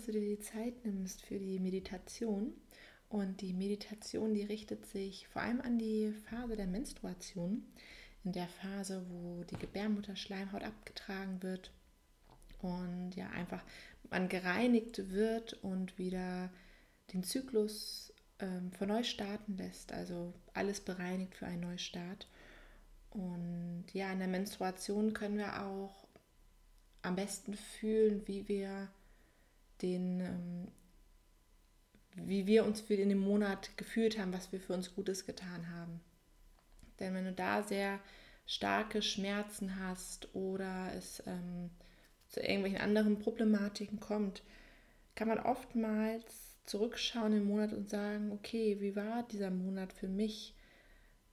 Dass du dir die Zeit nimmst für die Meditation. Und die Meditation, die richtet sich vor allem an die Phase der Menstruation, in der Phase, wo die Gebärmutterschleimhaut abgetragen wird und ja einfach man gereinigt wird und wieder den Zyklus ähm, von neu starten lässt, also alles bereinigt für einen Neustart. Und ja, in der Menstruation können wir auch am besten fühlen, wie wir den, ähm, wie wir uns für dem Monat gefühlt haben, was wir für uns Gutes getan haben. Denn wenn du da sehr starke Schmerzen hast oder es ähm, zu irgendwelchen anderen Problematiken kommt, kann man oftmals zurückschauen im Monat und sagen, okay, wie war dieser Monat für mich?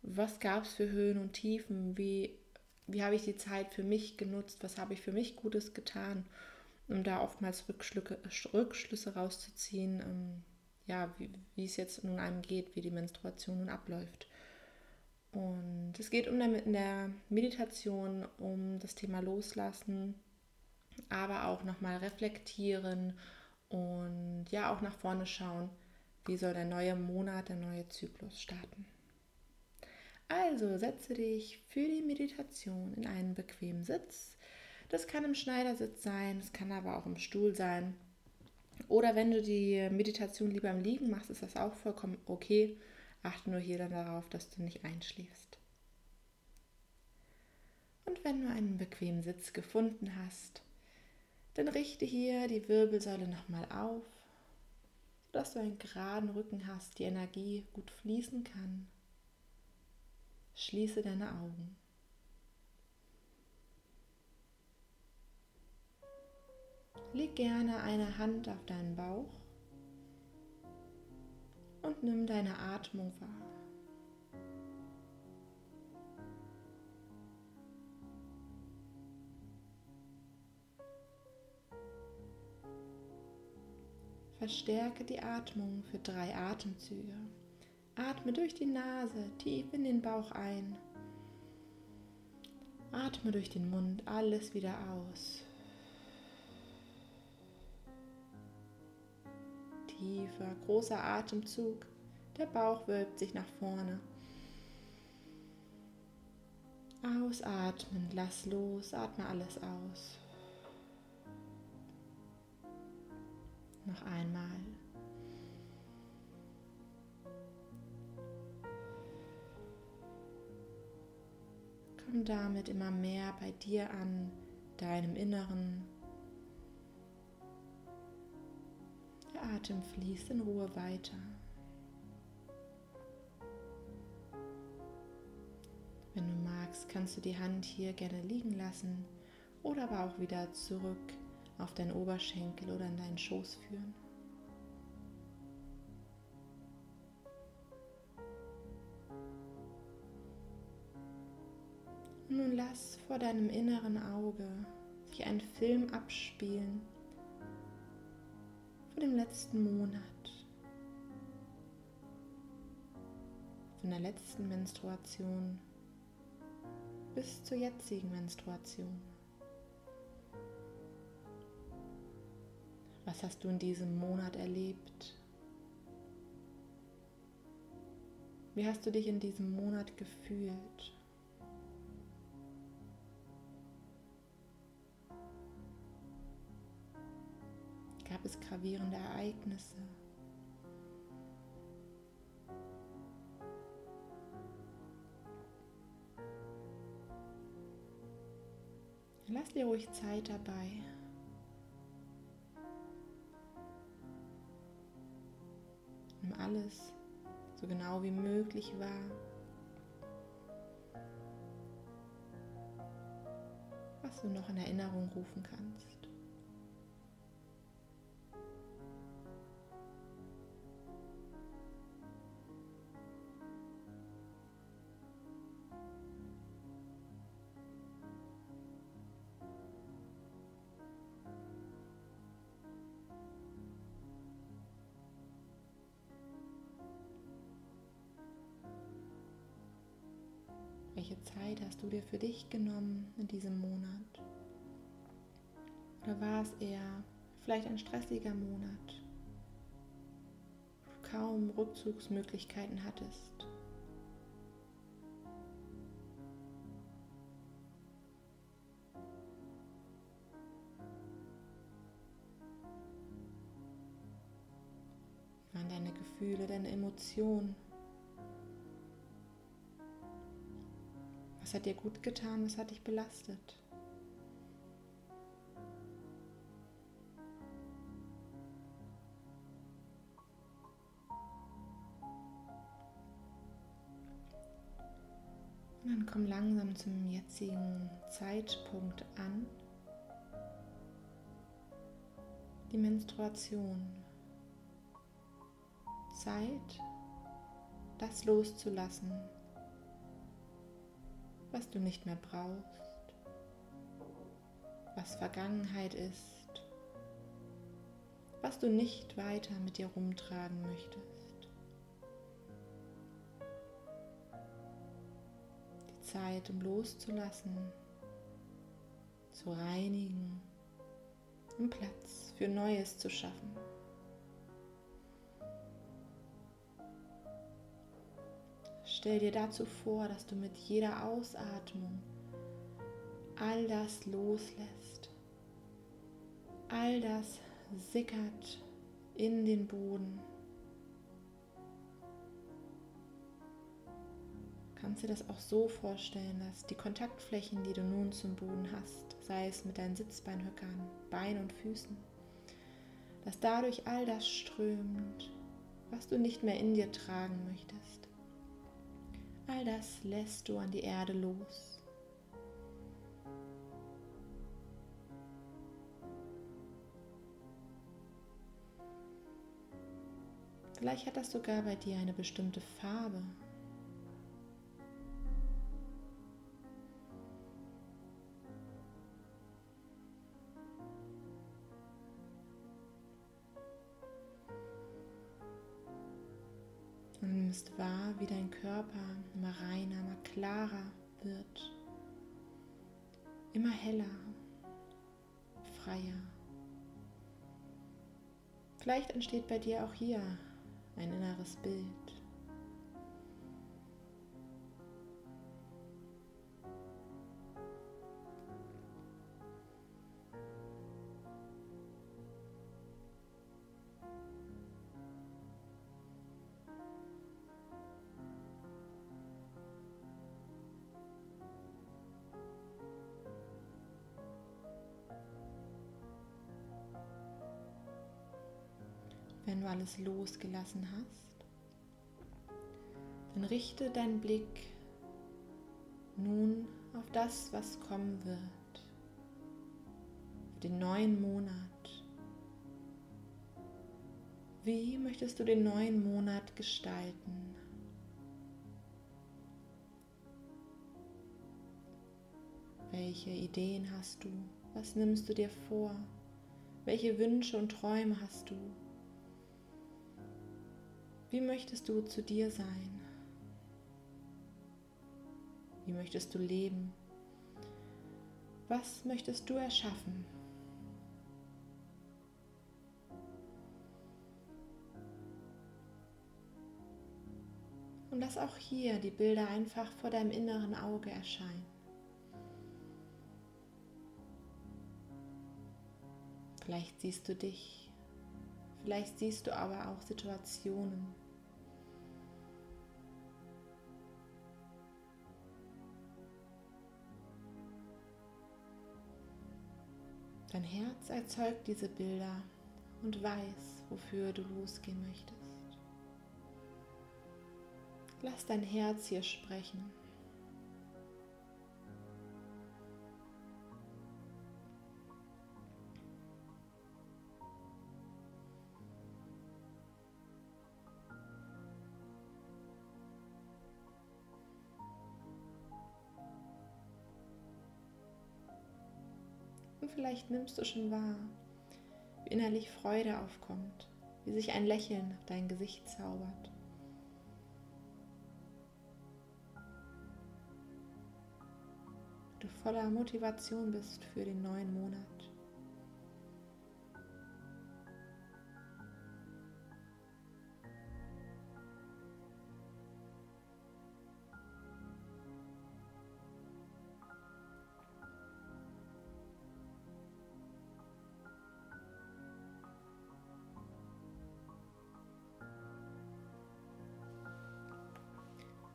Was gab es für Höhen und Tiefen? Wie, wie habe ich die Zeit für mich genutzt? Was habe ich für mich Gutes getan? Um da oftmals Rückschlüsse, rauszuziehen, ähm, ja, wie, wie es jetzt nun einem geht, wie die Menstruation nun abläuft. Und es geht um der, in der Meditation um das Thema Loslassen, aber auch nochmal reflektieren und ja auch nach vorne schauen, wie soll der neue Monat, der neue Zyklus starten. Also setze dich für die Meditation in einen bequemen Sitz das kann im Schneidersitz sein, es kann aber auch im Stuhl sein. Oder wenn du die Meditation lieber im Liegen machst, ist das auch vollkommen okay. Achte nur hier dann darauf, dass du nicht einschläfst. Und wenn du einen bequemen Sitz gefunden hast, dann richte hier die Wirbelsäule nochmal auf, sodass du einen geraden Rücken hast, die Energie gut fließen kann. Schließe deine Augen. Leg gerne eine Hand auf deinen Bauch und nimm deine Atmung wahr. Verstärke die Atmung für drei Atemzüge. Atme durch die Nase tief in den Bauch ein. Atme durch den Mund alles wieder aus. Tiefer, großer Atemzug. Der Bauch wölbt sich nach vorne. Ausatmen, lass los, atme alles aus. Noch einmal. Komm damit immer mehr bei dir an, deinem Inneren, Atem fließt in Ruhe weiter. Wenn du magst, kannst du die Hand hier gerne liegen lassen oder aber auch wieder zurück auf deinen Oberschenkel oder in deinen Schoß führen. Nun lass vor deinem inneren Auge sich ein Film abspielen von dem letzten Monat, von der letzten Menstruation bis zur jetzigen Menstruation. Was hast du in diesem Monat erlebt? Wie hast du dich in diesem Monat gefühlt? Gravierende Ereignisse? Lass dir ruhig Zeit dabei. Nimm alles so genau wie möglich wahr. was du noch in Erinnerung rufen kannst. Welche Zeit hast du dir für dich genommen in diesem Monat? Oder war es eher vielleicht ein stressiger Monat, wo du kaum Rückzugsmöglichkeiten hattest? Waren deine Gefühle, deine Emotionen? Was hat dir gut getan? Was hat dich belastet? Und dann komm langsam zum jetzigen Zeitpunkt an. Die Menstruation. Zeit, das loszulassen, was du nicht mehr brauchst, was Vergangenheit ist, was du nicht weiter mit dir rumtragen möchtest. Die Zeit, um loszulassen, zu reinigen, um Platz für Neues zu schaffen. Stell dir dazu vor, dass du mit jeder Ausatmung all das loslässt. All das sickert in den Boden. Kannst dir das auch so vorstellen, dass die Kontaktflächen, die du nun zum Boden hast, sei es mit deinen Sitzbeinhöckern, Beinen und Füßen, dass dadurch all das strömt, was du nicht mehr in dir tragen möchtest. All das lässt du an die Erde los. Vielleicht hat das sogar bei dir eine bestimmte Farbe. Nimmst wahr, wie dein Körper immer reiner, immer klarer wird, immer heller, freier. Vielleicht entsteht bei dir auch hier ein inneres Bild. Wenn du alles losgelassen hast, dann richte deinen Blick nun auf das, was kommen wird, auf den neuen Monat. Wie möchtest du den neuen Monat gestalten? Welche Ideen hast du? Was nimmst du dir vor? Welche Wünsche und Träume hast du? Wie möchtest du zu dir sein? Wie möchtest du leben? Was möchtest du erschaffen? Und lass auch hier die Bilder einfach vor deinem inneren Auge erscheinen. Vielleicht siehst du dich Vielleicht siehst du aber auch Situationen. Dein Herz erzeugt diese Bilder und weiß, wofür du losgehen möchtest. Lass dein Herz hier sprechen. Und vielleicht nimmst du schon wahr, wie innerlich Freude aufkommt, wie sich ein Lächeln auf dein Gesicht zaubert. Du voller Motivation bist für den neuen Monat.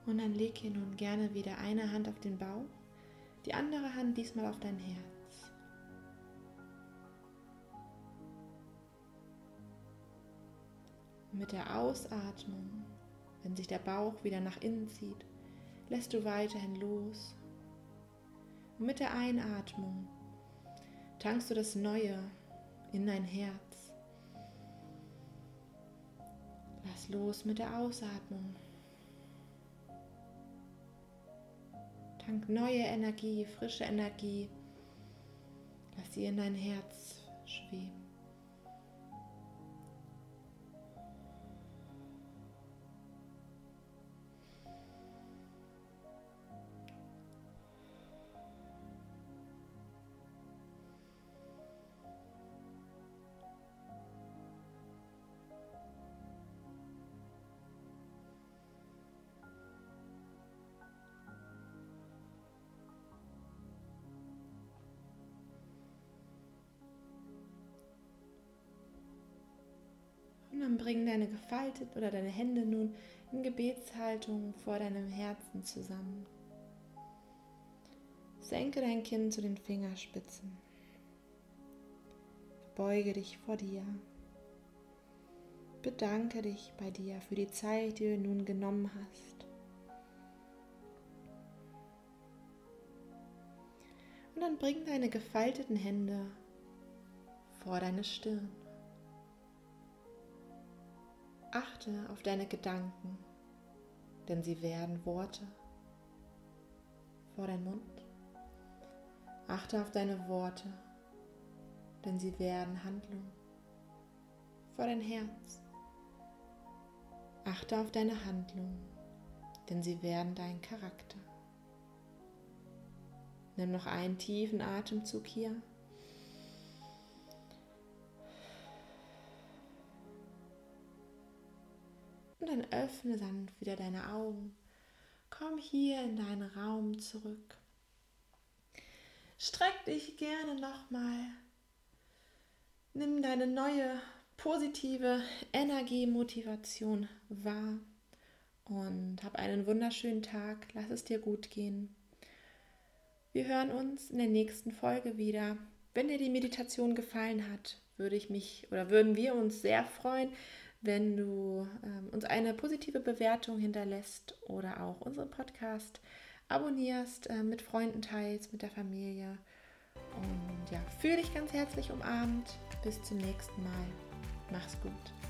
Und dann leg hier nun gerne wieder eine Hand auf den Bauch, die andere Hand diesmal auf dein Herz. mit der Ausatmung, wenn sich der Bauch wieder nach innen zieht, lässt du weiterhin los. Und mit der Einatmung tankst du das Neue in dein Herz. Lass los mit der Ausatmung. Tank neue Energie, frische Energie. Lass sie in dein Herz schweben. Dann bring deine gefaltet oder deine Hände nun in Gebetshaltung vor deinem Herzen zusammen. Senke dein Kinn zu den Fingerspitzen. Beuge dich vor dir. Bedanke dich bei dir für die Zeit, die du nun genommen hast. Und dann bring deine gefalteten Hände vor deine Stirn. Achte auf deine Gedanken, denn sie werden Worte vor dein Mund. Achte auf deine Worte, denn sie werden Handlung vor dein Herz. Achte auf deine Handlung, denn sie werden dein Charakter. Nimm noch einen tiefen Atemzug hier. Und dann öffne sanft wieder deine Augen. Komm hier in deinen Raum zurück. Streck dich gerne nochmal. Nimm deine neue positive Energiemotivation wahr und hab einen wunderschönen Tag. Lass es dir gut gehen. Wir hören uns in der nächsten Folge wieder. Wenn dir die Meditation gefallen hat, würde ich mich oder würden wir uns sehr freuen, wenn du ähm, uns eine positive Bewertung hinterlässt oder auch unseren Podcast abonnierst, äh, mit Freunden teilst, mit der Familie. Und ja, fühle dich ganz herzlich umarmt. Bis zum nächsten Mal. Mach's gut.